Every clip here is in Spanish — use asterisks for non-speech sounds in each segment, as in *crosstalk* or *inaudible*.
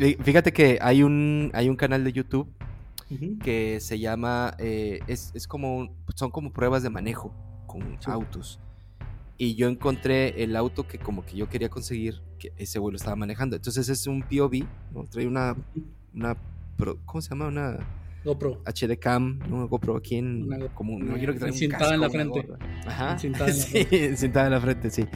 Fíjate que hay un, hay un canal de YouTube que se llama, eh, es, es, como, son como pruebas de manejo con autos. Y yo encontré el auto que como que yo quería conseguir, que ese vuelo estaba manejando. Entonces es un POV, ¿no? trae una, una ¿cómo se llama? Una GoPro. HD Cam, ¿no? GoPro aquí en, como, no quiero que traiga en la frente. Ajá. Cintada en la *laughs* frente. sí, en la frente, sí.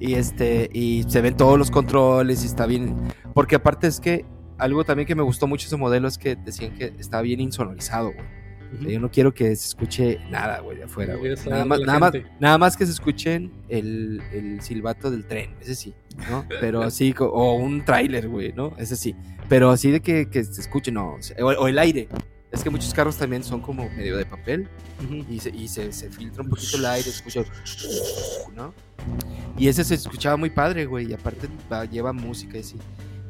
Y este, y se ven todos los controles y está bien, porque aparte es que algo también que me gustó mucho ese modelo es que decían que estaba bien insonorizado, güey. Yo no quiero que se escuche nada, güey, de afuera, güey. Nada más, nada, más, nada más que se escuchen el, el, silbato del tren, ese sí, ¿no? Pero así, o un tráiler, güey, ¿no? Ese sí. Pero así de que, que se escuche, no. O, el aire. Es que muchos carros también son como medio de papel y, se, y se, se, filtra un poquito el aire, se escucha, ¿no? Y ese se escuchaba muy padre, güey, y aparte lleva música y así.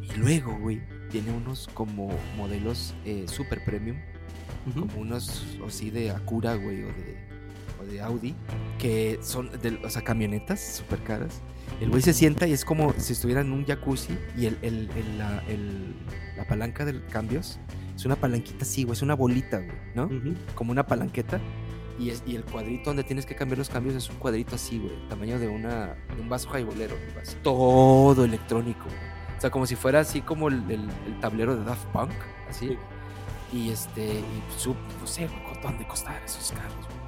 Y luego, güey, tiene unos como modelos eh, super premium, como unos así de Acura, güey, o de, o de Audi, que son, de, o sea, camionetas super caras. El güey se sienta y es como si estuviera en un jacuzzi y el, el, la, la, palanca de cambios es una palanquita así, güey, es una bolita, güey, ¿no? Como una palanqueta. Y, es, y, el cuadrito donde tienes que cambiar los cambios es un cuadrito así, güey, tamaño de, una, de un vaso jaibolero. Todo electrónico, O sea, como si fuera así como el, el, tablero de Daft Punk, así. Y este, y sub, no sé, ¿cuánto han de costar esos carros, güey?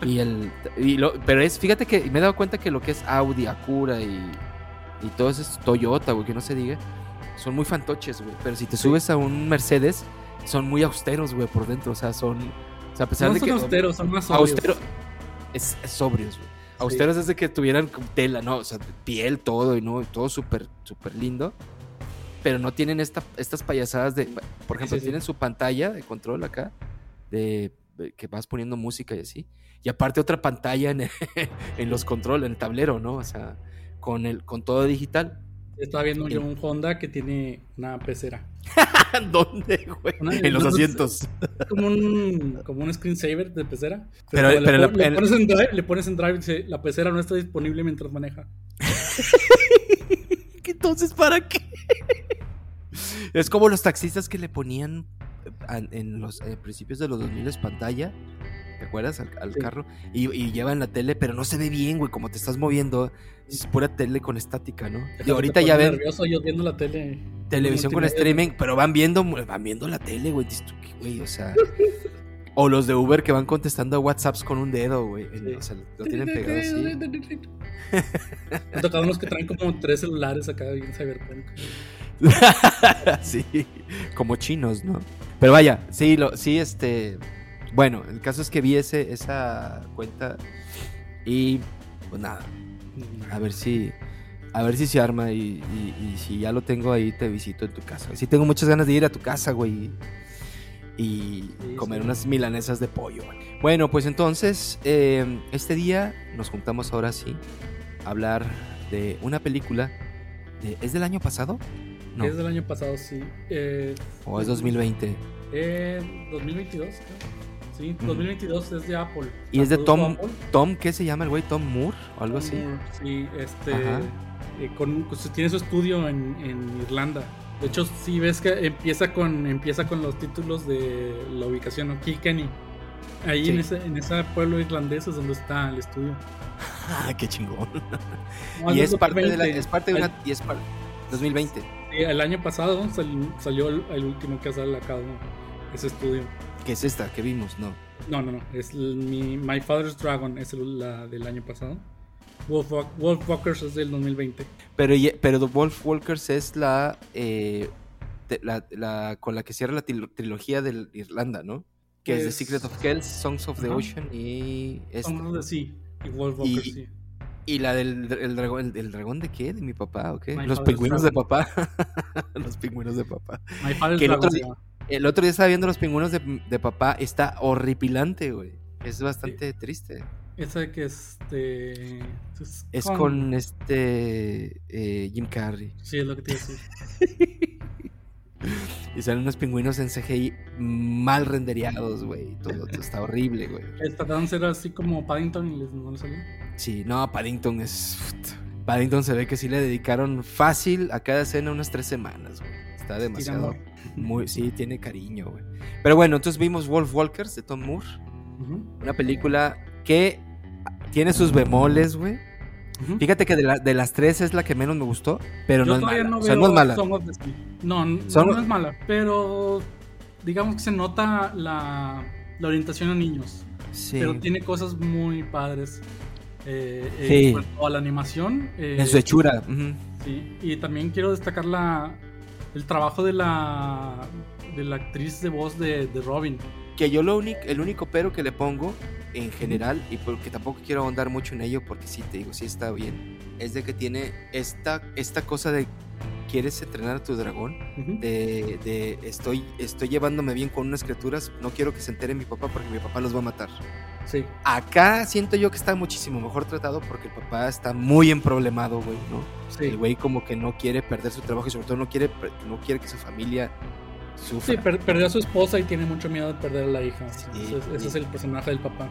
*laughs* Y el, y lo, pero es, fíjate que me he dado cuenta que lo que es Audi, Acura y, y todo eso es Toyota, güey, que no se diga, son muy fantoches, güey. Pero si te subes a un Mercedes, son muy austeros, güey, por dentro. O sea, son. O sea, a pesar no de son que. austeros, son más sobrios. Austero, es, sobrios, güey. Austeros es de que tuvieran tela, ¿no? O sea, piel, todo, y no, todo súper, súper lindo. Pero no tienen esta, estas payasadas de. Por ejemplo, tienen su pantalla de control acá, de que vas poniendo música y así. Y aparte otra pantalla en, *laughs* en los controles, en el tablero, ¿no? O sea, con, el, con todo digital. Estaba viendo yo un Honda que tiene una pecera. *laughs* ¿Dónde, güey? en los asientos. Como un, como un screensaver de pecera. Pero, le, pones en drive, le, pones en drive, y dice, la pecera no está disponible mientras maneja. *laughs* Entonces, ¿para qué? es como los taxistas que le ponían en los eh, principios de los 2000 pantalla ¿te acuerdas? Al, carro. Y, llevan la tele, pero no se ve bien, güey, como te estás moviendo. Es pura tele con estática, ¿no? Y ahorita ya ven. nervioso yo viendo la tele. Televisión con streaming, pero van viendo, van viendo la tele, güey. güey, o sea. o los de Uber que van contestando a WhatsApps con un dedo, güey. O sea, lo tienen pegado así. Han tocado unos que traen como tres celulares acá bien cyberpunk. *laughs* sí, como chinos, ¿no? Pero vaya, sí, lo, sí, este. Bueno, el caso es que vi ese, esa cuenta y pues nada, a ver si a ver si se arma y, si ya lo tengo ahí te visito en tu casa. Sí tengo muchas ganas de ir a tu casa, güey, y comer unas milanesas de pollo. Bueno, pues entonces, eh, este día nos juntamos ahora sí a hablar de una película. ¿Es del año pasado? No. Es del año pasado, sí. Eh, ¿O es 2020? Eh, 2022, creo. Sí, 2022 es de Apple. ¿Y es de Tom, Tom, qué se llama el güey? ¿Tom Moore o algo así? sí, este. Eh, con, pues, tiene su estudio en, Irlanda. De hecho, sí ves que empieza con, empieza con los títulos de la ubicación, ¿no? Kilkenny. Ahí en, ese, en ese pueblo irlandés es donde está el estudio. *laughs* Ah, qué chingón. *laughs* y es parte, de la, es parte de una. Y es parte, 2020. Sí, el año pasado salió, el, último que ha sacado ese estudio. ¿Qué es esta que vimos? No. No, no, no. Es mi, My Father's Dragon, es la del año pasado. Wolf, Walkers es del 2020. Pero, pero The Wolf Walkers es la, eh, la, con la que cierra la trilogía de Irlanda, ¿no? Que es, The Secret of Kells, Songs of the Ocean y... Songs of the Sea y Wolf Walkers, sí. Y la del el dragón, el, dragón de qué? ¿De mi papá o qué? *laughs* Los pingüinos de papá. los pingüinos de papá. el, otro día, el, otro día, estaba viendo los pingüinos de, de papá. Está horripilante, güey. Es bastante triste. Esa que este. Es, con... este. Eh, Jim Carrey. Sí, es lo que te. *laughs* *laughs* y salen unos pingüinos en CGI mal renderiados, güey. Todo, está horrible, güey. *laughs* Trataron ser así como Paddington y les, no les salió. Sí, no, Paddington es. Paddington se ve que sí le dedicaron fácil a cada escena unas tres semanas, güey. Está demasiado. Muy, sí, tiene cariño, güey. Pero bueno, entonces vimos Wolf Walkers de Tom Moore. Una película que tiene sus bemoles, güey. Fíjate que de, las tres es la que menos me gustó, pero no es mala. No, o sea, no es mala. No, no, es mala, pero digamos que se nota la, orientación a niños. Sí. Pero tiene cosas muy padres. Eh, eh sí. la animación. Eh, en su hechura. Sí, y también quiero destacar la, el trabajo de la, de la actriz de voz de, de Robin. Que yo lo único, el único pero que le pongo en general, y porque tampoco quiero ahondar mucho en ello, porque sí te digo, sí está bien, es de que tiene esta, esta cosa de quieres entrenar a tu dragón, de, de, estoy, estoy llevándome bien con unas criaturas, no quiero que se entere mi papá porque mi papá los va a matar. Sí. Acá siento yo que está muchísimo mejor tratado porque el papá está muy emproblemado, güey, ¿no? Sí. El güey como que no quiere perder su trabajo y sobre todo no quiere, no quiere que su familia Sí, perdió a su esposa y tiene mucho miedo de perder a la hija. ese, es el personaje del papá.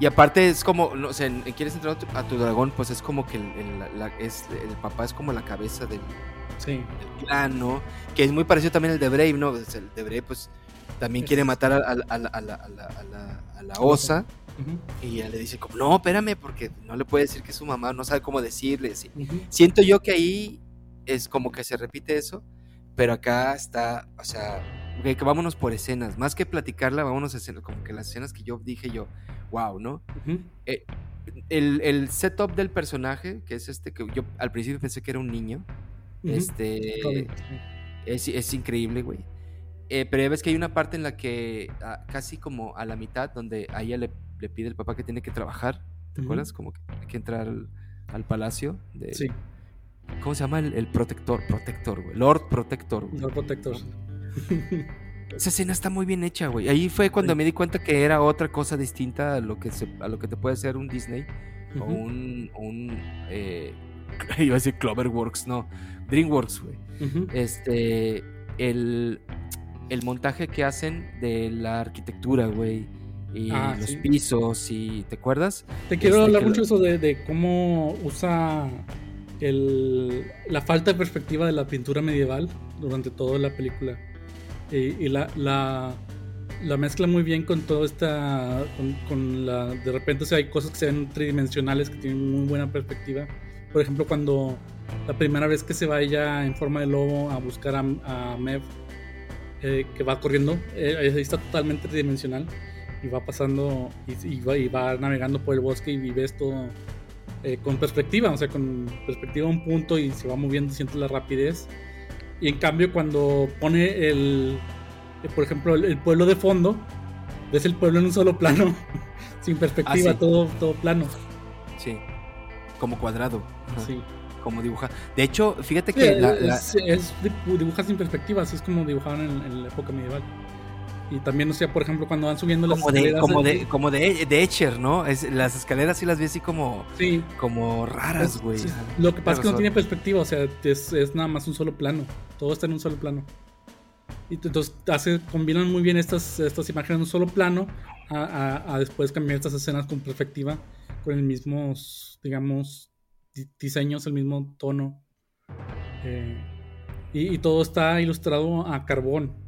Y aparte es como, no, o sea, quieres entrar a tu, dragón, pues es como que el, es, el papá es como la cabeza del, sí. clan, ¿no? Que es muy parecido también al de Brave, ¿no? El de Brave, pues también quiere matar a, la, osa. Y ella le dice como, no, espérame, porque no le puede decir que es su mamá, no sabe cómo decirle. Siento yo que ahí es como que se repite eso, pero acá está, o sea, que vámonos por escenas. Más que platicarla, vámonos a escenas. Como que las escenas que yo dije yo, wow, ¿no? Eh, el, setup del personaje, que es este, que yo al principio pensé que era un niño. Este. Es, increíble, güey. Eh, pero ya ves que hay una parte en la que, ah, casi como a la mitad, donde a ella le, pide el papá que tiene que trabajar. ¿Te acuerdas? Como que hay que entrar al, palacio. De, sí ¿Cómo se llama el, protector? Protector, güey. Lord Protector. Lord Protector. Esa escena está muy bien hecha, güey. Ahí fue cuando me di cuenta que era otra cosa distinta a lo que, a lo que te puede hacer un Disney o un. un eh, *laughs* iba a decir Cloverworks, no. DreamWorks, güey. Este. El, el montaje que hacen de la arquitectura, güey. Y ah, los pisos, y ¿te acuerdas? Te quiero este, hablar mucho eso de, de cómo usa el, la falta de perspectiva de la pintura medieval durante toda la película. Y, la, la, la, mezcla muy bien con toda esta. Con, la, de repente, o sea, hay cosas que se ven tridimensionales que tienen muy buena perspectiva. Por ejemplo, cuando la primera vez que se va ella en forma de lobo a buscar a, a Mev, eh, que va corriendo, eh, ahí está totalmente tridimensional y va pasando y, va, y, va, navegando por el bosque y ves todo eh, con perspectiva, o sea, con perspectiva a un punto y se va moviendo, siente la rapidez. Y en cambio, cuando pone el, eh, por ejemplo, el, pueblo de fondo, ves el pueblo en un solo plano, *laughs* sin perspectiva, ah, todo, todo plano. Sí, como cuadrado. Sí. Como dibujar. De hecho, fíjate que. es, dibujar sin perspectiva, así es como dibujaban en la época medieval. Y también, o sea, por ejemplo, cuando van subiendo las como de, escaleras. Como de, como de, de Etcher, ¿no? Es, las escaleras sí las vi así como. Sí. Como raras, güey. Lo que pasa es que no tiene perspectiva, o sea, es, es, nada más un solo plano. Todo está en un solo plano. Y entonces hace, combinan muy bien estas, estas imágenes en un solo plano a, a, después cambiar estas escenas con perspectiva, con el mismo, digamos, diseños, el mismo tono. Eh, y, y todo está ilustrado a carbón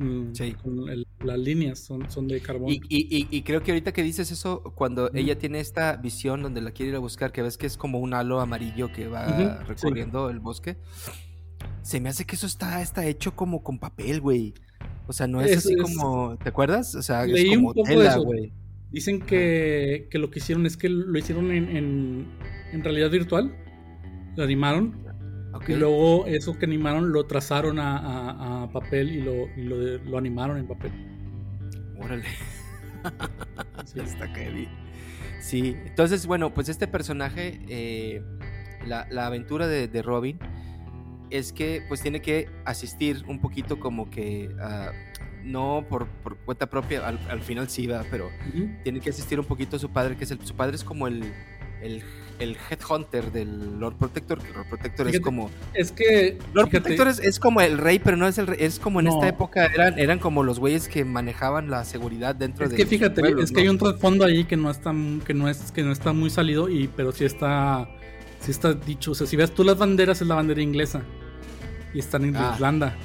las líneas son, son de carbón. Y, creo que ahorita que dices eso, cuando ella tiene esta visión donde la quiere ir a buscar, que ves que es como un halo amarillo que va recorriendo el bosque, se me hace que eso está, está hecho como con papel, güey. O sea, no es, así como, ¿te acuerdas? O sea, es como tela, güey. Dicen que, lo que hicieron es que lo hicieron en, en, en realidad virtual, lo animaron y luego eso que animaron lo trazaron a, papel y, lo, y lo, lo, animaron en papel. Órale. Está Sí, entonces, bueno, pues este personaje, eh, la, la, aventura de, de, Robin es que pues tiene que asistir un poquito como que, uh, no por, por, cuenta propia, al, al final sí va, pero uh -huh. tiene que asistir un poquito a su padre, que es el, su padre es como el, el, el headhunter del Lord Protector, que el Lord Protector fíjate, es como... Es que... Lord fíjate, Protector es, es, como el rey, pero no es el rey, es como en no. esta época eran, eran como los güeyes que manejaban la seguridad dentro de... Es que fíjate, pueblos, es ¿no? que hay un trasfondo ahí que no está, que no es, que no está muy salido, y, pero sí está, sí está dicho, o sea, si ves tú las banderas es la bandera inglesa, y están en ah. Irlanda.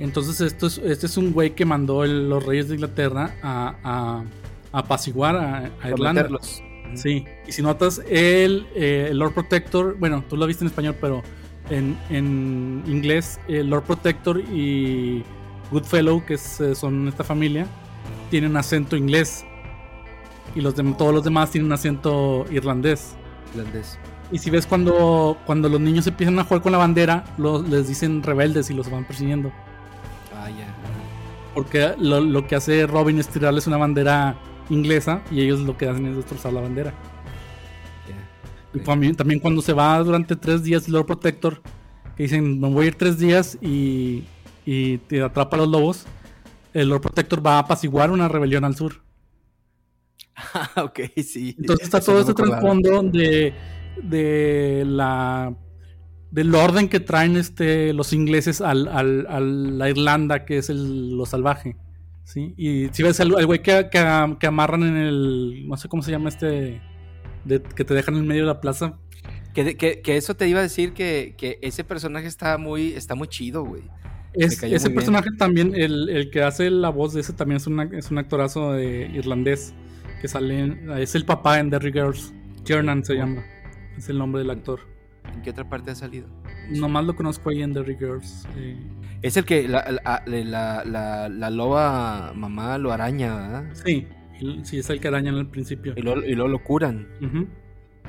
Entonces esto es, este es un güey que mandó el, los reyes de Inglaterra a, a, a apaciguar a, a Irlanda. Sí, y si notas, el, eh, el, Lord Protector, bueno, tú lo viste en español, pero en, en inglés, el Lord Protector y Goodfellow, que es, eh, son esta familia, tienen acento inglés. Y los de, todos los demás tienen acento irlandés. Irlandés. Y si ves cuando, cuando los niños empiezan a jugar con la bandera, los, les dicen rebeldes y los van persiguiendo. Ah, ya. Yeah. Porque lo, lo, que hace Robin es tirarles una bandera inglesa y ellos lo que hacen es destrozar la bandera. Yeah. Y también, también, cuando se va durante tres días el Lord Protector, que dicen, me voy a ir tres días y, y te atrapa a los lobos, el Lord Protector va a apaciguar una rebelión al sur. Ah, *laughs* ok, sí. Entonces está todo no este trasfondo de, de la del orden que traen este los ingleses al, al, a la Irlanda, que es el, lo salvaje. ¿Sí? Y si ves el güey que, que, que, amarran en el. No sé cómo se llama este. De, que te dejan en medio de la plaza. Que, que, eso te iba a decir que, que, ese personaje está muy, está muy chido, güey. Es, ese personaje bien. también, el, el, que hace la voz de ese también es, una, es un actorazo de irlandés. Que sale. En, es el papá en Derry Girls. Kiernan se llama. Es el nombre del actor. ¿En qué otra parte ha salido? Nomás lo conozco ahí en Girls. Eh. Es el que la, la, la, la, loba mamá lo araña, ¿verdad? Sí, sí, es el que arañan al principio. Y luego, y luego lo curan. Uh -huh.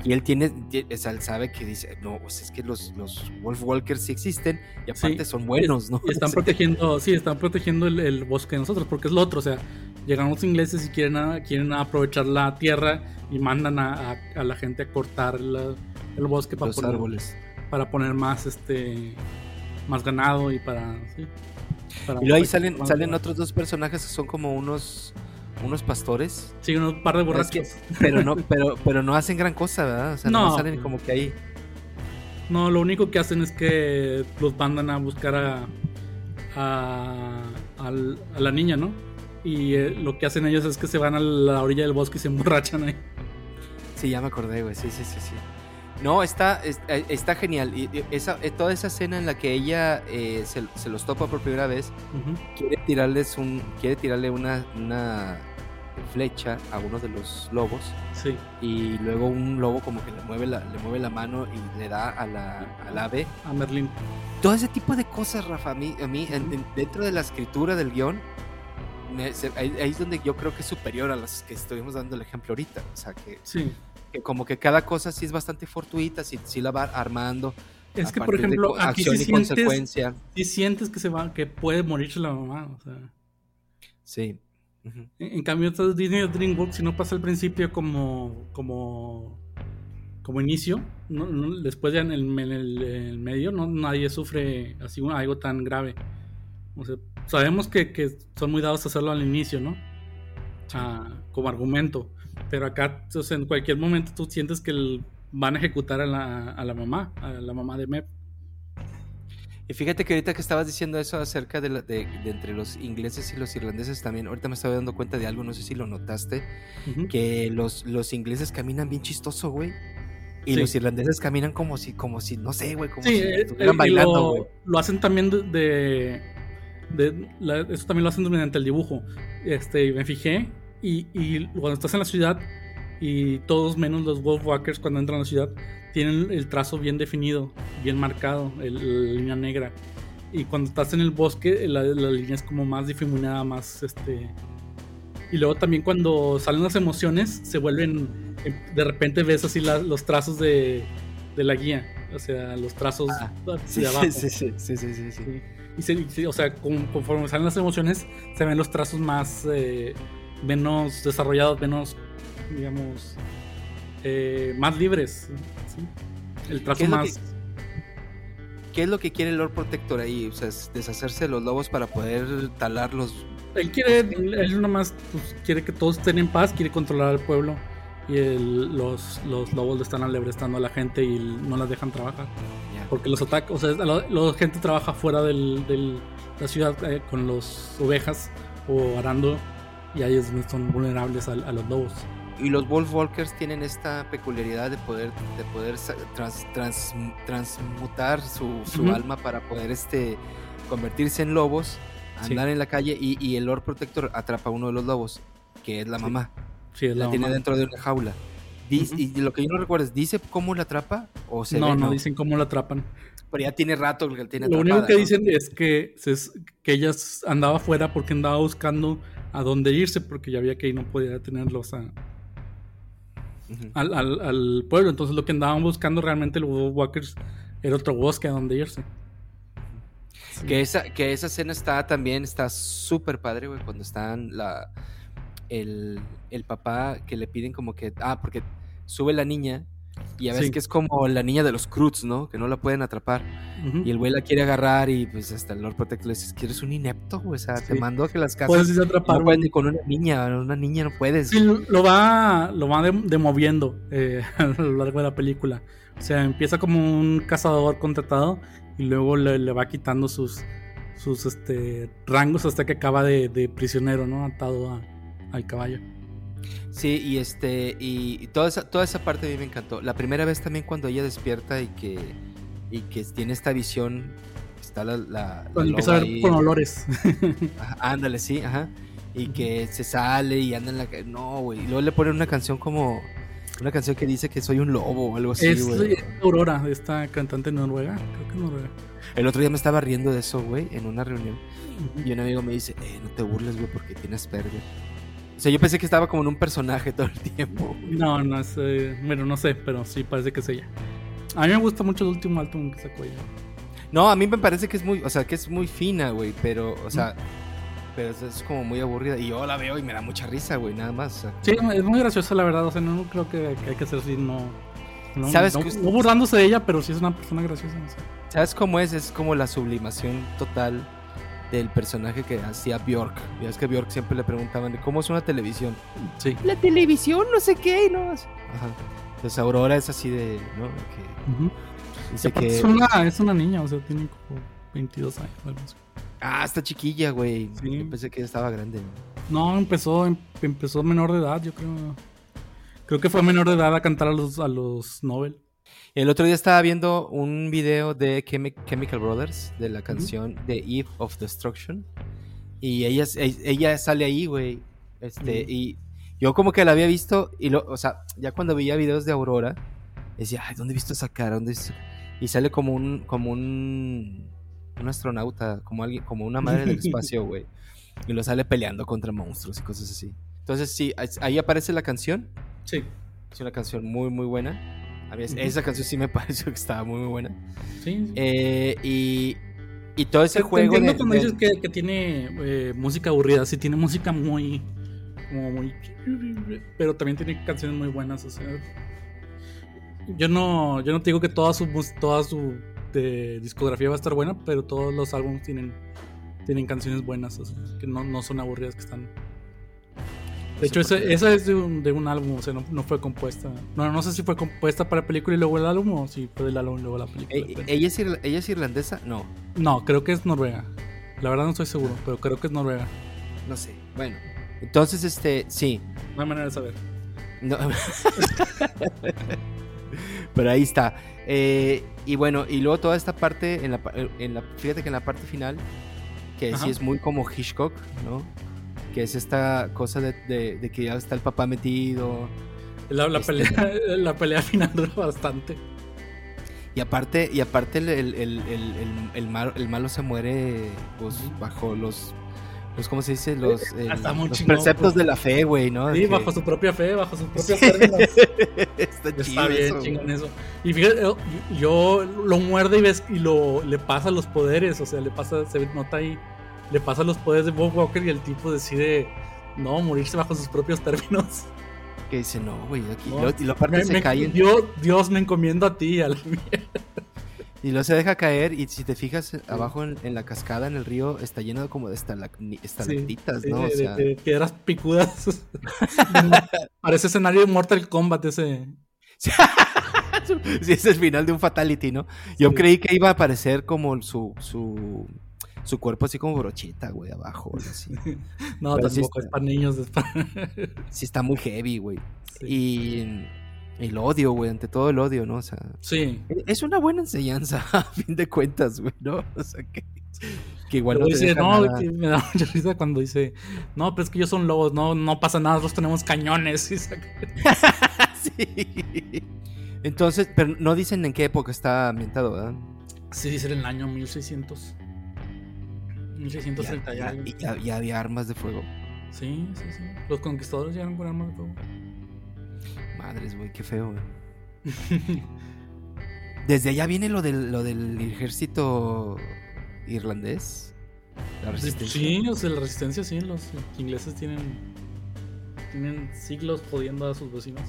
Y él tiene, o sea, él sabe que dice, no, pues es que los, los Wolf Walkers sí existen y aparte sí. son buenos, ¿no? Y están *laughs* protegiendo, sí, están protegiendo el, el, bosque de nosotros, porque es lo otro, o sea, llegan los ingleses y quieren, a, quieren aprovechar la tierra y mandan a, a, a la gente a cortar la, el bosque para los poner, árboles. Para poner más, este, más ganado y para, sí, para y luego ahí salen, salen otros dos personajes que son como unos unos pastores. Sí, unos par de borrachos. Es que, pero no, *laughs* pero, pero no hacen gran cosa, ¿verdad? O sea, no, no salen como que ahí. No, lo único que hacen es que los mandan a buscar a, a, a, a la niña, ¿no? Y eh, lo que hacen ellos es que se van a la orilla del bosque y se emborrachan ahí. Sí, ya me acordé, güey. Sí, sí, sí, sí. No, está, está, está genial. Y esa, eh, toda esa escena en la que ella eh, se, se, los topa por primera vez, uh -huh. quiere tirarles un, quiere tirarle una, una flecha a uno de los lobos. Sí. Y luego un lobo como que le mueve la, le mueve la mano y le da a la, al ave. A Merlin. Todo ese tipo de cosas, Rafa, a mí, a mí en, en, dentro de la escritura del guion, me, se, ahí, ahí, es donde yo creo que es superior a las que estuvimos dando el ejemplo ahorita. O sea, que, sí. Que como que cada cosa sí es bastante fortuita, sí, sí la va armando. Es que, por ejemplo, de, aquí acción sí y sientes, consecuencia. Sí sientes que se va, que puede morirse la mamá, o sea. Sí. Uh -huh. en, en, cambio, Disney o DreamWorks, si no pasa al principio como, como, como inicio, no, no, después ya en el, en el, en el medio, no, nadie sufre así algo tan grave. O sea, sabemos que, que, son muy dados a hacerlo al inicio, ¿no? Como argumento. Pero acá, o sea, en cualquier momento tú sientes que el, van a ejecutar a la, a la, mamá, a la mamá de Mep. Y fíjate que ahorita que estabas diciendo eso acerca de, la, de, de, entre los ingleses y los irlandeses también, ahorita me estaba dando cuenta de algo, no sé si lo notaste, uh -huh. que los, los ingleses caminan bien chistoso, güey. Y sí. los irlandeses caminan como si, como si, no sé, güey, como sí, si eh, estuvieran eh, bailando, güey. Lo, lo, hacen también de, de la, eso también lo hacen mediante el dibujo. Este, me fijé y, y, cuando estás en la ciudad y todos menos los Wolfwalkers cuando entran a la ciudad tienen el trazo bien definido, bien marcado, el, la línea negra. Y cuando estás en el bosque la, la línea es como más difuminada, más este... Y luego también cuando salen las emociones se vuelven, eh, de repente ves así la, los trazos de, de, la guía, o sea, los trazos ah, sí, de abajo. Sí, sí, sí, sí, sí, sí. Y se, o sea, conforme salen las emociones, se ven los trazos más, eh, menos desarrollados, menos, digamos, eh, más libres. El trazo más. ¿Qué es lo que quiere el Lord Protector ahí? O sea, deshacerse de los lobos para poder talarlos. Él quiere, él nomás pues, quiere que todos estén en paz, quiere controlar al pueblo. Y los, los lobos le están alebrestando a la gente y no las dejan trabajar. Porque los atacan, o sea, la, gente trabaja fuera de la ciudad eh, con las ovejas o arando y ahí es son vulnerables a, los lobos. Y los Wolf Walkers tienen esta peculiaridad de poder, de poder transmutar su, su alma para poder este, convertirse en lobos, andar en la calle y, y, el Lord Protector atrapa a uno de los lobos, que es la mamá. Sí, la, tiene dentro de una jaula. Y lo que yo no recuerdo es, ¿dice cómo la atrapa? O se no, no, dicen cómo la atrapan. Pero ya tiene rato que tiene Lo único que dicen es que, que ella andaba afuera porque andaba buscando a dónde irse, porque ya había que ahí no podía tenerlos a, al, al, pueblo. Entonces lo que andaban buscando realmente los Walkers era otro bosque a donde irse. Que, esa, que esa escena está también, está súper padre, güey, cuando están la el, el papá que le piden como que, ah, porque sube la niña y a veces que es como la niña de los Cruz, ¿no? Que no la pueden atrapar. Y el güey la quiere agarrar y pues hasta el Lord Protector le dice, ¿quieres un inepto? O sea, te mando a que las casas puedes atrapar no puedes ni con una niña, una niña no puedes. Sí, lo va, lo va demoviendo eh, *laughs* a lo largo de la película. O sea, empieza como un cazador contratado y luego le, va quitando sus, sus este, rangos hasta que acaba de, de prisionero, ¿no? Atado a, al caballo. Sí, y este, y toda esa, toda esa parte a mí me encantó. La primera vez también cuando ella despierta y que, y que tiene esta visión, está la... la, empieza a ver con olores. *laughs* ándale, sí, ajá. Y que se sale y anda en la... No, güey. Y luego le ponen una canción como... Una canción que dice que soy un lobo o algo así, es, Aurora, esta cantante noruega. Creo que noruega. El otro día me estaba riendo de eso, güey, en una reunión. Y un amigo me dice, eh, no te burles, güey, porque tienes pérdida. O sea, yo pensé que estaba como en un personaje todo el tiempo. No, no sé. Bueno, no sé, pero sí parece que es ella. A mí me gusta mucho el último álbum que sacó ella. No, a mí me parece que es muy, o sea, que es muy fina, güey, pero, o sea, pero es, como muy aburrida. Y yo la veo y me da mucha risa, güey, nada más. Sí, es muy graciosa, la verdad. O sea, no creo que, hay que ser así, no. No, ¿Sabes no, no, burlándose de ella, pero sí es una persona graciosa. ¿Sabes cómo es? Es como la sublimación total del personaje que hacía Bjork. Ya es que Bjork siempre le preguntaban, ¿cómo es una televisión? Sí. La televisión, no sé qué, ¿no? Ajá. Entonces Aurora es así de, ¿no? Que, es, una, es una niña, o sea, tiene como 22 años. Algo así. Ah, está chiquilla, güey. Sí. Yo pensé que estaba grande. No, empezó, em, empezó menor de edad, yo creo. Creo que fue menor de edad a cantar a los, a los Nobel. El otro día estaba viendo un video de Chemical Brothers, de la canción The Eve of Destruction. Y ella, ella sale ahí, güey. Este, y yo como que la había visto, y lo, o sea, ya cuando veía videos de Aurora, decía, ay, ¿dónde he visto esa cara? ¿Dónde Y sale como un, como un, un astronauta, como alguien, como una madre del *laughs* espacio, güey. Y lo sale peleando contra monstruos y cosas así. Entonces, sí, ahí aparece la canción. Sí. Es una canción muy, muy buena. Esa canción sí me *laughs* pareció que estaba muy, muy buena. Sí. Eh, y, y todo ese juego. Entiendo de, cuando dices que, que tiene eh, música aburrida. Sí, tiene música muy. Como muy. Pero también tiene canciones muy buenas. O sea. Yo no, yo no te digo que toda su, toda su de discografía va a estar buena, pero todos los álbumes tienen, tienen canciones buenas, que no, no son aburridas, que están, de hecho, esa, es de un, de un, álbum, o sea, no, fue compuesta. No, no sé si fue compuesta para la película y luego el álbum o si fue del álbum y luego la película. Eh, ¿Ella es, ¿Ella es irlandesa? No. No, creo que es noruega. La verdad no estoy seguro, pero creo que es noruega. No sé. Bueno, entonces, este, sí. No hay manera de saber. No. *laughs* pero ahí está. Eh, y bueno, y luego toda esta parte, en la, en la, fíjate que en la parte final, que sí es muy como Hitchcock, ¿no? Que es esta cosa de, que ya está el papá metido. La, la, este, pelea, *laughs* la pelea final dura bastante. Y aparte, y aparte el, el, el, el, malo, el malo se muere pues, bajo los pues ¿cómo se dice? Los, los preceptos pues. de la fe, güey, ¿no? Sí, bajo su propia fe, bajo sus propios términos. *laughs* Está, Está bien, chingón eso. Y fíjate, yo, lo muerde y ves y lo le pasa los poderes, o sea, le pasa, se nota ahí le pasa los poderes de Bob Walker y el tipo decide no morirse bajo sus propios términos. *laughs* Que dice, no, güey, aquí. y lo aparte se cae. Dios, Dios me encomiendo a ti, a la mierda. *laughs* Y luego se deja caer y si te fijas abajo en, la cascada, en el río, está lleno como de estalactitas, ¿no? o sea... de, piedras picudas. *laughs* Parece escenario de Mortal Kombat ese. sí, es el final de un Fatality, ¿no? Yo creí que iba a aparecer como su, su, su cuerpo así como brochita, güey, abajo, así. *laughs* no, tampoco, es para niños. *laughs* sí está muy heavy, güey. Y el odio, güey, ante todo el odio, ¿no? O sea, sí. Es una buena enseñanza, *laughs* a fin de cuentas, güey, ¿no? O sea, que, que igual no dice, no, me da mucha risa cuando dice, no, pero es que ellos son lobos, no, no pasa nada, nosotros tenemos cañones. sí. Entonces, pero no dicen en qué época está ambientado, ¿verdad? Sí, dicen en el año 1600. 1630 ya. Ya, ya, había armas de fuego. Sí, sí, sí. Los conquistadores llegaron con armas de fuego. Madres, güey, qué feo, güey. *laughs* Desde allá viene lo del, lo del ejército irlandés. La resistencia. Sí, o sea, la resistencia, sí. Los ingleses tienen, tienen siglos jodiendo a sus vecinos.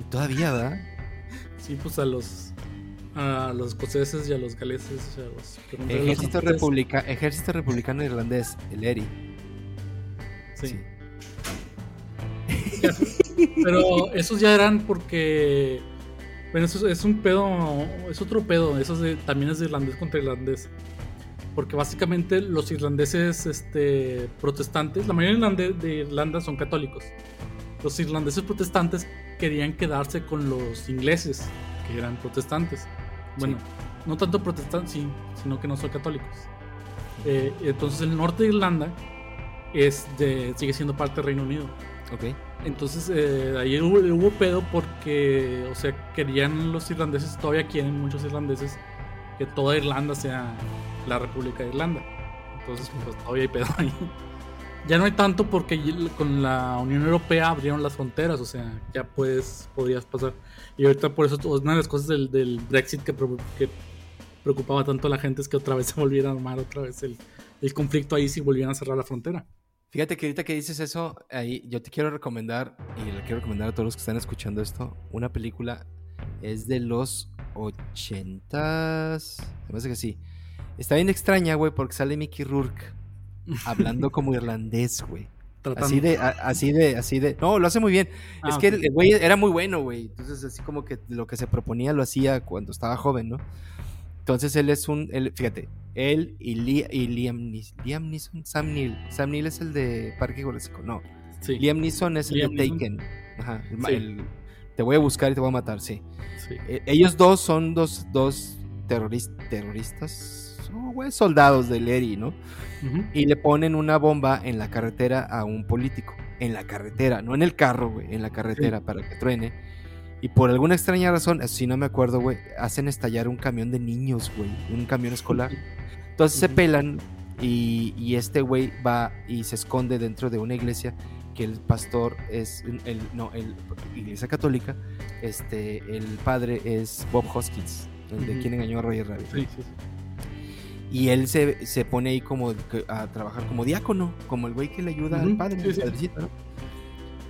Y todavía, ¿verdad? Sí, pues a los a los escoceses y a los galeses. a los, ejército, ejército republicano irlandés, el ERI. sí. *laughs* Pero esos ya eran porque. Bueno, eso es un pedo. Es otro pedo. Eso también es de irlandés contra irlandés. Porque básicamente los irlandeses este, protestantes, la mayoría de Irlanda son católicos. Los irlandeses protestantes querían quedarse con los ingleses, que eran protestantes. Bueno, no tanto protestantes, sí, sino que no son católicos. Eh, entonces el norte de Irlanda es de, sigue siendo parte del Reino Unido. Ok. Entonces eh, ahí hubo, pedo porque, o sea, querían los irlandeses, todavía quieren muchos irlandeses, que toda Irlanda sea la República de Irlanda. Entonces, pues todavía hay pedo ahí. Ya no hay tanto porque con la Unión Europea abrieron las fronteras, o sea, ya puedes, podrías pasar. Y ahorita por eso una de las cosas del, Brexit que, preocupaba tanto a la gente es que otra vez se volviera a armar otra vez el, el conflicto ahí si volvieran a cerrar la frontera. Fíjate que ahorita que dices eso, ahí yo te quiero recomendar, y le quiero recomendar a todos los que están escuchando esto, una película, es de los ochentas, me parece que sí. Está bien extraña, güey, porque sale Mickey Rourke hablando como irlandés, güey. Así de, así de, así de. No, lo hace muy bien. Ah, es que el güey era muy bueno, güey. Entonces, así como que lo que se proponía lo hacía cuando estaba joven, ¿no? Entonces él es un, fíjate, él y, Liam, Liam Neeson, Sam Neill, Sam Neill es el de Parque Jurásico, no, Liam Neeson es el de Taken, Ajá, te voy a buscar y te voy a matar, sí. E, ellos dos son dos, dos terroristas, soldados del ERI, ¿no? Y le ponen una bomba en la carretera a un político, en la carretera, no en el carro, güey, en la carretera para que truene. Y por alguna extraña razón, si no me acuerdo, güey, hacen estallar un camión de niños, güey, un camión escolar. Entonces se pelan y, este güey va y se esconde dentro de una iglesia que el pastor es, el, no, el iglesia católica, este, el padre es Bob Hoskins, el de quien engañó a Roger Rabbit. Sí, sí, y él se, se, pone ahí como a trabajar como diácono, como el güey que le ayuda al padre, el padrecito, ¿no?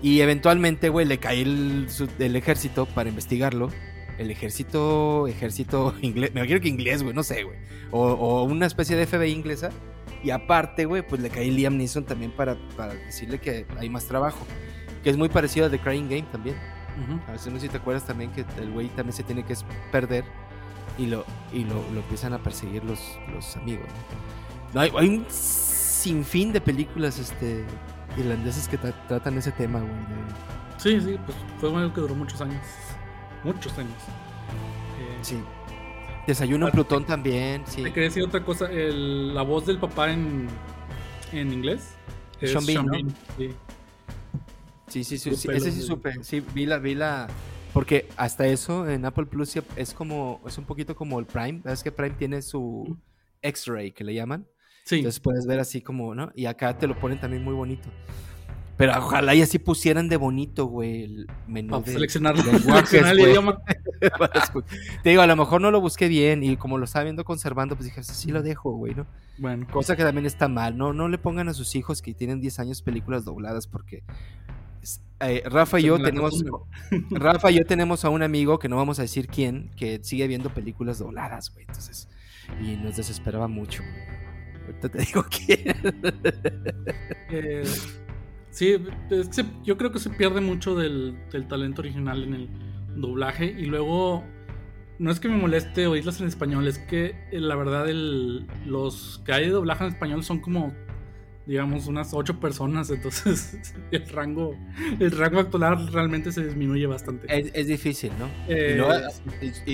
Y eventualmente, güey, le cae el, ejército para investigarlo. El ejército, ejército *laughs* inglés, me imagino que inglés, güey, no sé, güey. O, una especie de FBI inglesa. Y aparte, güey, pues le cae Liam Neeson también para, para decirle que hay más trabajo. Que es muy parecido a The Crying Game también. A ver no sé si te acuerdas también que el güey también se tiene que perder y lo, y lo, empiezan a perseguir los, los amigos. ¿no? hay, hay, un sinfín de películas este, irlandeses que tratan ese tema, güey. Sí, sí, pues fue algo que duró muchos años. Muchos años. Eh, sí. Desayuno en Plutón también, sí. Te quería decir otra cosa, el, la voz del papá en, en inglés. Es Sean Bean, sí. Sí, sí, sí, ese sí supe. Sí, vi la, vi la. Porque hasta eso en Apple Plus es como, es un poquito como el Prime. ¿Sabes que Prime tiene su X-Ray que le llaman? Entonces puedes ver así como, ¿no? Y acá te lo ponen también muy bonito. Pero ojalá y así pusieran de bonito, güey, el menú. de, *laughs* seleccionar, el idioma. *laughs* te digo, a lo mejor no lo busqué bien y como lo estaba viendo conservando, pues dije, sí lo dejo, güey, ¿no? Bueno. Cosa que también está mal, ¿no? No le pongan a sus hijos que tienen 10 años películas dobladas porque eh, Rafa y yo tenemos *laughs* Rafa y yo tenemos a un amigo que no vamos a decir quién que sigue viendo películas dobladas, güey. Entonces, y nos desesperaba mucho. Ahorita te *laughs* digo quién. Eh, sí, yo creo que se pierde mucho del, del talento original en el doblaje y luego no es que me moleste oírlas en español, es que eh, la verdad el, los que hay de doblaje en español son como digamos unas ocho personas, entonces *laughs* el rango el rango actual realmente se disminuye bastante. Es, difícil, ¿no? Eh,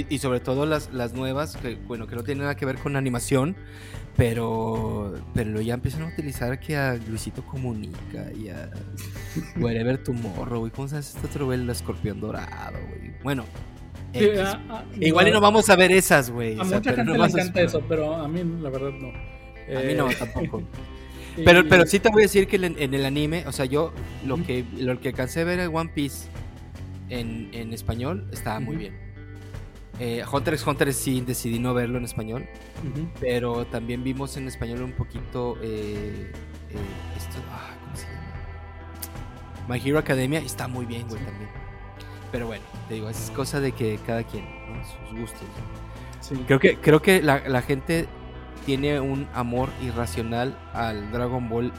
y, sobre todo las, las nuevas, que bueno, que no tienen nada que ver con animación, pero pero ya empiezan a utilizar que a Luisito Comunica y a Wherever Tomorrow, güey, ¿cómo se hace este otro el escorpión dorado, güey? Bueno, Ah, ah, Igual y no vamos a ver esas, güey. A mucha gente le encanta eso, pero a mí la verdad no. A mí no, eh, *laughs* pero, pero sí te voy a decir que en, el anime, o sea, yo lo que lo que alcancé a ver en One Piece en, en español estaba muy bien. Eh, Hunter x Hunter sí decidí no verlo en español, pero también vimos en español un poquito eh, eh esto, ah, ¿cómo se llama? My Hero Academia está muy bien, güey, también. Pero bueno, te digo, es cosa de que cada quien, sus gustos. Creo que, creo que la, gente tiene un amor irracional al Dragon Ball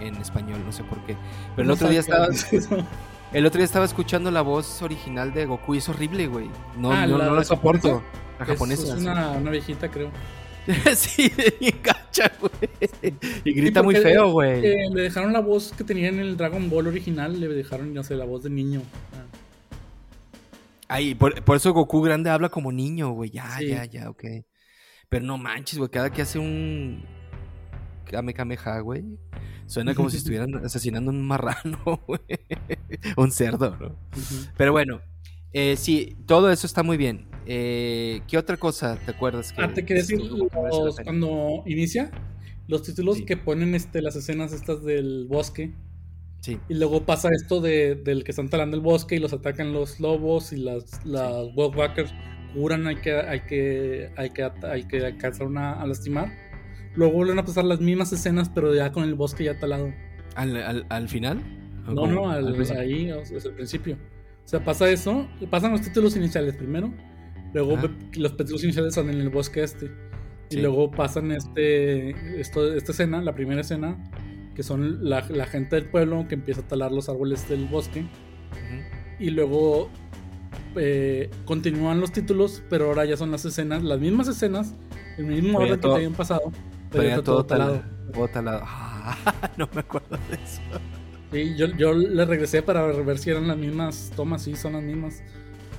en, español, no sé por qué. Pero el otro día estaba. *laughs* El otro día estaba escuchando la voz original de Goku y es horrible, güey. No, ah, no, la, no soporto. La japonesa. Es una, viejita, creo. *laughs* sí, engancha, güey. Y grita muy feo, güey. le dejaron la voz que tenía en el Dragon Ball original, le dejaron, no sé, la voz de niño. Ay, por, eso Goku grande habla como niño, güey. Ya, ya, ya, ok. Pero no manches, güey. Cada que hace un Kame Kameha, güey. Suena como si estuvieran *laughs* asesinando un marrano, *laughs* güey. un cerdo, ¿no? Pero bueno, eh, sí, todo eso está muy bien. Eh, ¿Qué otra cosa te acuerdas que... Ah, te quería decir, cuando inicia, los títulos que ponen este, las escenas estas del bosque, y luego pasa esto de, del que están talando el bosque y los atacan los lobos y las, las sí. Curan, hay que, hay que, hay que, hay que alcanzar una, a lastimar. Luego vuelven a pasar las mismas escenas, pero ya con el bosque ya talado. ¿Al, al, final? No, no, al, ahí, es el principio. O sea, pasa eso, pasan los títulos iniciales primero, luego los títulos iniciales son en el bosque este, y luego pasan este, esto, esta escena, la primera escena, que son la, gente del pueblo que empieza a talar los árboles del bosque. Y luego eh, continúan los títulos, pero ahora ya son las escenas, las mismas escenas, el mismo orden que te habían pasado, pero, ya todo, talado. Todo talado. *laughs* no me acuerdo de eso. Sí, yo, yo le regresé para ver si eran las mismas tomas, sí, son las mismas.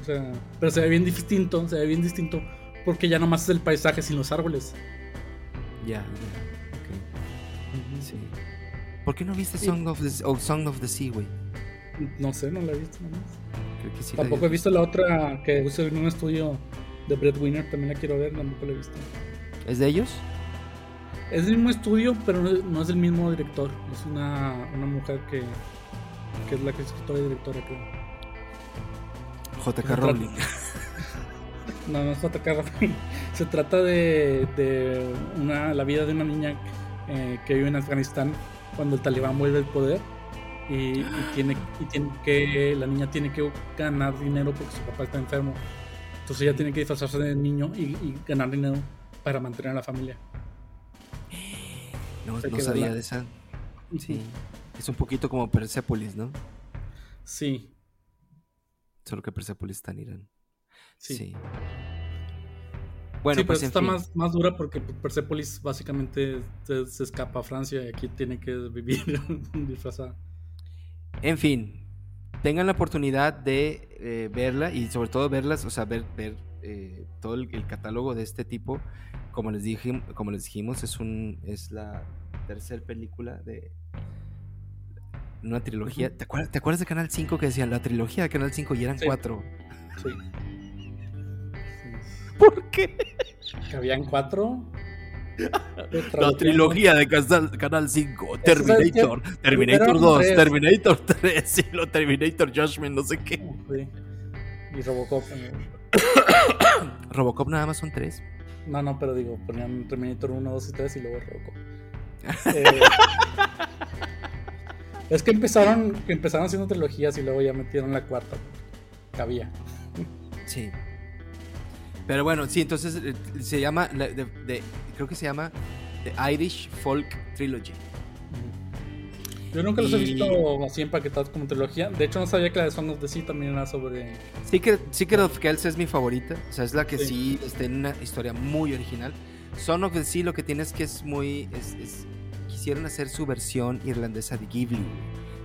O sea, pero se ve bien distinto, se ve bien distinto, porque ya nomás es el paisaje sin los árboles. Ya, ya, Sí. ¿Por qué no viste Song, of, the, Song of the Sea, güey? No sé, no la he visto nomás. Creo que sí. Tampoco he visto la otra que usé en un estudio de Breadwinner, también la quiero ver, tampoco la he visto. ¿Es de ellos? Es del mismo estudio, pero no es del mismo director. Es una, una mujer que, que es la que es escritora y directora, creo. JK Rowling. *laughs* No, no es JK Rowling. *laughs* Se trata de, de una, la vida de una niña eh, que vive en Afganistán cuando el talibán vuelve al poder y, tiene, y tiene que la niña tiene que ganar dinero porque su papá está enfermo. Entonces ella tiene que disfrazarse de niño y, ganar dinero para mantener a la familia. No, no sabía de esa. Sí. Es un poquito como Persepolis, ¿no? Sí. Solo que Persepolis está en Irán. sí. Bueno, sí, pues pero está más, más dura porque Persepolis básicamente se, escapa a Francia y aquí tiene que vivir *laughs* disfrazada. En fin, tengan la oportunidad de eh, verla y sobre todo verlas, o sea, ver, ver eh, todo el, catálogo de este tipo. Como les, dije, como les dijimos, es, un, es la tercera película de una trilogía. ¿Te acuerdas, ¿Te acuerdas de Canal 5 que decían la trilogía de Canal 5 y eran cuatro? Sí. *laughs* ¿Por qué? Que habían cuatro. La trilogía de Canal 5, Terminator, Terminator 2, Terminator 3 y lo Terminator Judgment, no sé qué. Y Robocop. *coughs* Robocop nada más son tres. No, no, pero digo, ponían Terminator 1, 2 y 3 y luego Robocop. *laughs* Eh, Es que empezaron, empezaron haciendo trilogías y luego ya metieron la cuarta. Cabía. Sí. Pero bueno, sí, entonces eh, se llama, creo que se llama The Irish Folk Trilogy. Yo nunca los he visto así empaquetados como trilogía. De hecho, no sabía que la de Song of the Sea también era sobre. Secret, Secret of Kells es mi favorita. O sea, es la que sí, está en una historia muy original. Song of the Sea lo que tiene es que es muy. Es, quisieron hacer su versión irlandesa de Ghibli.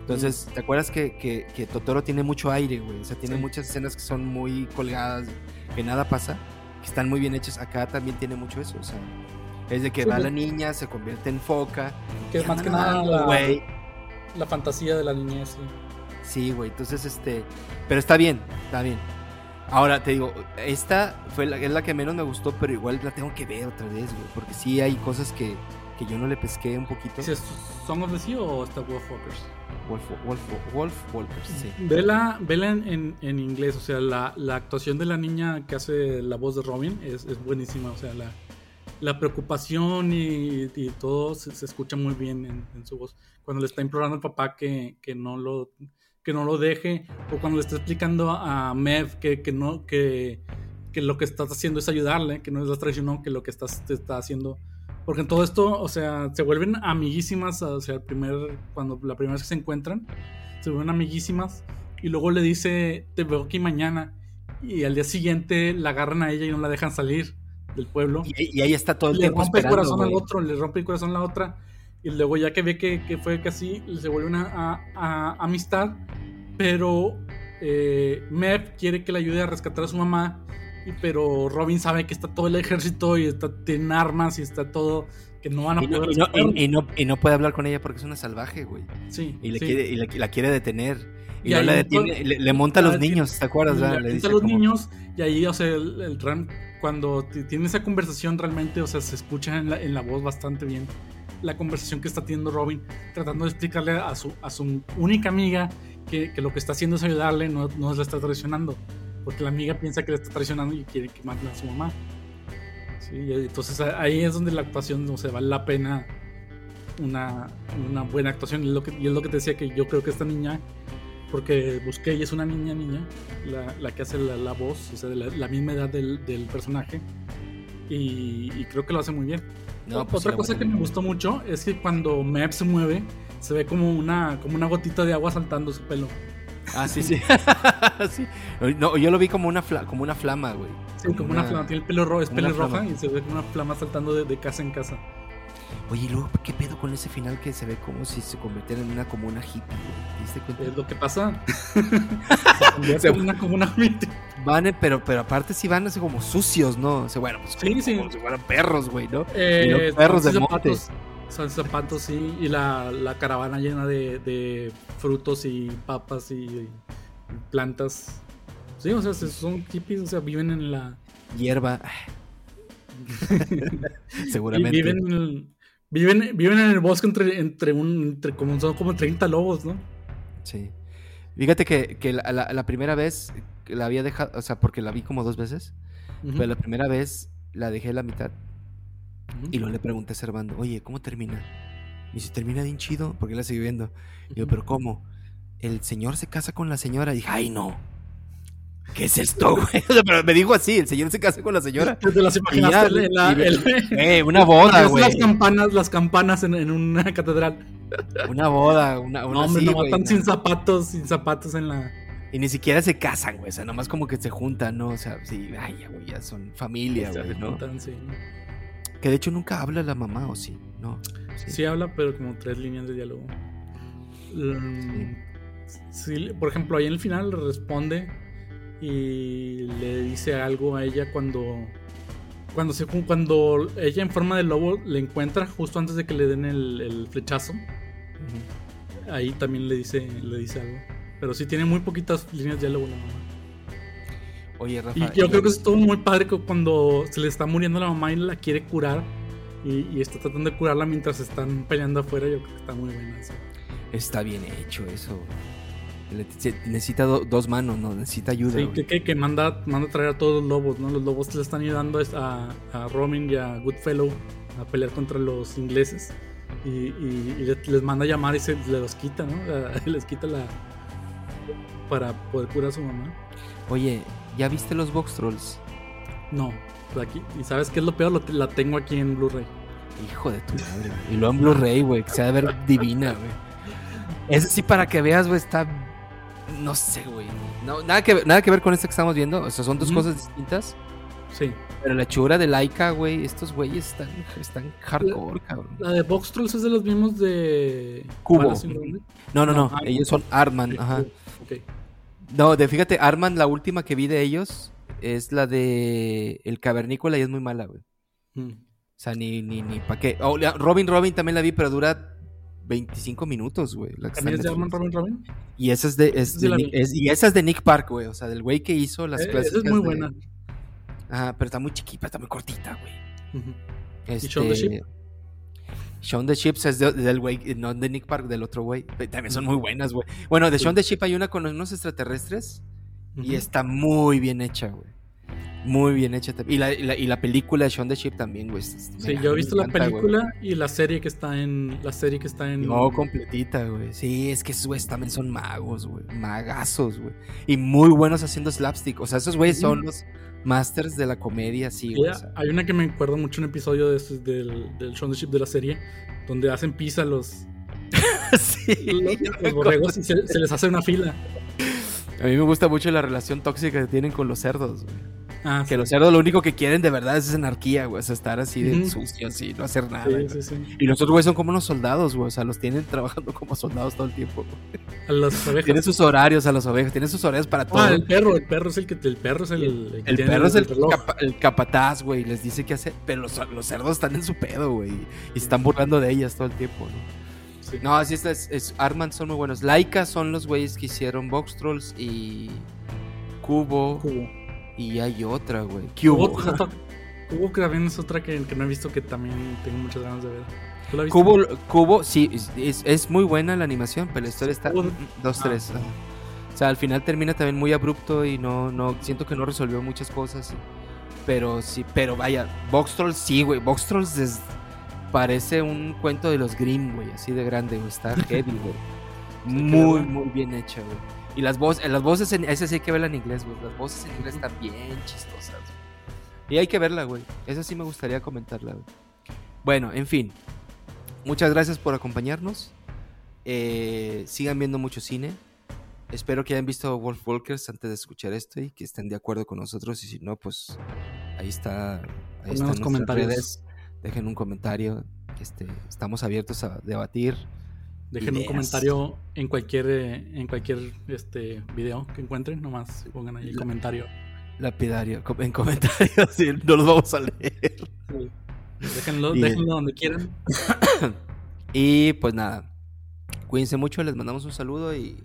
Entonces, ¿te acuerdas que, que, Totoro tiene mucho aire, güey? O sea, tiene muchas escenas que son muy colgadas, que nada pasa, que están muy bien hechas. Acá también tiene mucho eso, o sea, es de que va la niña, se convierte en foca. Que es más que nada, güey la fantasía de la niñez. Sí, güey, entonces este, pero está bien, está bien. Ahora te digo, esta fue la, es la que menos me gustó, pero igual la tengo que ver otra vez, güey, porque sí hay cosas que, que yo no le pesqué un poquito. ¿Es Song of the Sea o está Wolfwalkers? Wolf, Wolf, Wolf Walkers, sí. Vela, vela en, en, inglés, o sea, la, la, actuación de la niña que hace la voz de Robin es, es buenísima, o sea, la, la preocupación y, todo se, escucha muy bien en, su voz. Cuando le está implorando al papá que, no lo que no lo deje o cuando le está explicando a Mev que, que no que, lo que estás haciendo es ayudarle, que no es la traición, que lo que estás te está haciendo porque en todo esto, o sea, se vuelven amiguísimas, o sea, el primer cuando la primera vez que se encuentran, se vuelven amiguísimas y luego le dice, "Te veo aquí mañana." Y al día siguiente la agarran a ella y no la dejan salir del pueblo. Y, ahí está todo el le tiempo. Le rompe el corazón al otro, le rompe el corazón a la otra. Y luego ya que ve que, que fue casi, se vuelve una a, amistad. Pero eh, quiere que le ayude a rescatar a su mamá. Pero Robin sabe que está todo el ejército y está, tiene armas y está todo. Que no van a poder. y, no, y, no, puede hablar con ella porque es una salvaje, güey. Sí. Y, le Quiere, y la, quiere detener. Y, no le, monta a los niños, ¿te acuerdas? Le, monta a los niños y ahí, o sea, el, el Ram cuando tiene esa conversación realmente, o sea, se escucha en la, en la, voz bastante bien la conversación que está teniendo Robin, tratando de explicarle a su, a su única amiga que, que lo que está haciendo es ayudarle, no, no la está traicionando, porque la amiga piensa que le está traicionando y quiere que mate a su mamá. Sí, entonces ahí es donde la actuación, no se vale la pena una, una buena actuación. Y es, lo que, y es lo que te decía que yo creo que esta niña porque busqué y es una niña niña, la, que hace la, voz, o sea, de la, misma edad del, personaje, y, creo que lo hace muy bien. Pues Otra cosa que me gustó mucho es que cuando Mep se mueve, se ve como una, como una gotita de agua saltando su pelo. Ah, sí, sí. *laughs* sí. No, yo lo vi como una, como una flama, güey. Sí, como, una, flama. Tiene el pelo rojo, es pelo roja y se ve como una flama saltando de casa en casa. Oye, y luego, ¿qué pedo con ese final que se ve como si se convirtiera en una comuna hippie, güey? ¿Te cuenta? Es lo que pasa. *laughs* se convierte en una comuna hippie. Van, pero, pero aparte sí van así como sucios, ¿no? O sea, bueno, pues sí, como, sí. si fueran perros, güey, ¿no? Eh, perros de zapatos, Son zapatos, sí. Y la, la caravana llena de, de, frutos y papas y, plantas. Sí, o sea, son hippies, o sea, viven en la... Hierba. *laughs* Seguramente. viven en Viven, viven en el bosque entre, entre un, entre como son como 30 lobos, ¿no? Sí. Fíjate que, que la, la, primera vez la había dejado, o sea, porque la vi como dos veces, pero la primera vez la dejé la mitad. Y luego le pregunté a Servando, oye, ¿cómo termina? Y si termina bien chido, porque la sigue viendo. Y yo, ¿pero cómo? El señor se casa con la señora. Y dije, ay, no. ¿Qué es esto, *laughs* güey? pero me dijo así, el señor se casó con la señora. Te las imaginaste la, *laughs* eh, una boda, güey. Las campanas, las campanas en, una catedral. Una boda, una, una No, hombre, no, están sin zapatos, sin zapatos en la... Y ni siquiera se casan, güey. O sea, nomás como que se juntan, ¿no? O sea, sí, ay, güey, ya son familia, güey, ¿no? Juntan, sí. Que de hecho nunca habla la mamá, ¿o sí? No. Sí, habla, pero como tres líneas de diálogo. sí. por ejemplo, ahí en el final responde y le dice algo a ella cuando cuando se cuando ella en forma de lobo le encuentra justo antes de que le den el, flechazo ahí también le dice le dice algo pero sí tiene muy poquitas líneas de diálogo la mamá oye Rafa y yo creo que es todo muy padre cuando se le está muriendo la mamá y la quiere curar y, está tratando de curarla mientras están peleando afuera yo creo que está muy buena eso. está bien hecho eso necesita dos manos, ¿no? Necesita ayuda. Sí, que, que, manda, manda a traer a todos los lobos, ¿no? Los lobos le están ayudando a, a Robin y a Goodfellow a pelear contra los ingleses. y, les manda a llamar y se los quita, ¿no? *laughs* les quita la. para poder curar a su mamá. Oye, ¿ya viste los Box Trolls? No, aquí. ¿Y sabes qué es lo peor? la tengo aquí en Blu-ray. Hijo de tu madre, Y lo en Blu-ray, güey, que se va a ver divina, güey. Ese sí, para que veas, güey, está. No sé, güey. No, nada, que, nada que ver con esto que estamos viendo. O sea, son dos cosas distintas. Sí. Pero la chura de Laika, güey, estos güeyes están, están hardcore, cabrón. La de Box Trolls es de los mismos de. Cubo. No, no, no. ellos son Arman, ajá. Okay. No, de fíjate, Arman, la última que vi de ellos es la de El Cavernícola y es muy mala, güey. Mm. O sea, ni, ni, ni para qué. Oh, Robin Robin también la vi, pero dura 25 minutos, güey. ¿También es de Arman Robin Robin? Y esa es de, es de Nick, y esa es de Nick Park, güey. O sea, del güey que hizo las eh, Esa es muy buena. Ajá, pero está muy chiquita, está muy cortita, güey. este... ¿Y Shaun the Ship? Shaun the Ship es del güey, no de Nick Park, del otro güey. También son muy buenas, güey. Bueno, de Shaun the Ship hay una con unos extraterrestres y está muy bien hecha, güey. Muy bien hecha. Y la, y la, película de Shaun the Ship también, güey. Sí, yo he visto la película y la serie que está en. La serie que está en. No, completita, güey. Sí, es que esos güeyes también son magos, güey. Magazos, güey. Y muy buenos haciendo slapstick. O sea, esos güeyes son los masters de la comedia, sí, güey. Hay una que me acuerdo mucho, un episodio de del, del Shaun the Ship de la serie, donde hacen pizza los. *laughs* sí, los, borregos y se, se les hace una fila. A mí me gusta mucho la relación tóxica que tienen con los cerdos, güey. Ah, que los cerdos lo único que quieren de verdad es anarquía, güey. O sea, estar así de sucios y no hacer nada. y los otros, güey, son como unos soldados, güey. O sea, los tienen *laughs* trabajando como soldados todo el tiempo, A las ovejas. Tienen sus horarios a las ovejas, tienen sus horarios para todo. Ah, el perro, el perro es el que. El perro es el. El, perro es el, el, capataz, güey. Les dice qué hacer. Pero los, los cerdos están en su pedo, güey. Y se están burlando de ellas todo el tiempo, ¿no? No, así es, es, Armand son muy buenos. Laika son los güeyes que hicieron Box Trolls y Cubo. Cubo. Y hay otra, güey. Cubo. Cubo que también es otra que, no he visto que también tengo muchas ganas de ver. ¿Tú la? Cubo, Cubo, sí, es, es, muy buena la animación, pero la historia está dos, tres. Ah, o sea, al final termina también muy abrupto y no, no, siento que no resolvió muchas cosas. Pero sí, pero vaya, Box Trolls sí, güey. Box Trolls parece un cuento de los Grimm, güey, así de grande, güey. Está *laughs* heavy, güey. Muy, muy bien hecha, güey. Y las voces, las voces en ese sí hay que verla en inglés, güey. Las voces en inglés están bien chistosas. Y hay que verla, güey. Esa sí me gustaría comentarla, güey. Bueno, en fin. Muchas gracias por acompañarnos. Eh, sigan viendo mucho cine. Espero que hayan visto Wolf Walkers antes de escuchar esto y que estén de acuerdo con nosotros. Y si no, pues ahí está. Ahí están los comentarios. Dejen un comentario. Este, estamos abiertos a debatir Dejen un comentario en cualquier eh, en cualquier este video que encuentren, nomás pongan ahí el comentario. Lapidario, *laughs* en comentarios, sí, no los vamos a leer. Déjenlo, déjenlo donde quieran. *coughs* y pues nada, cuídense mucho, les mandamos un saludo y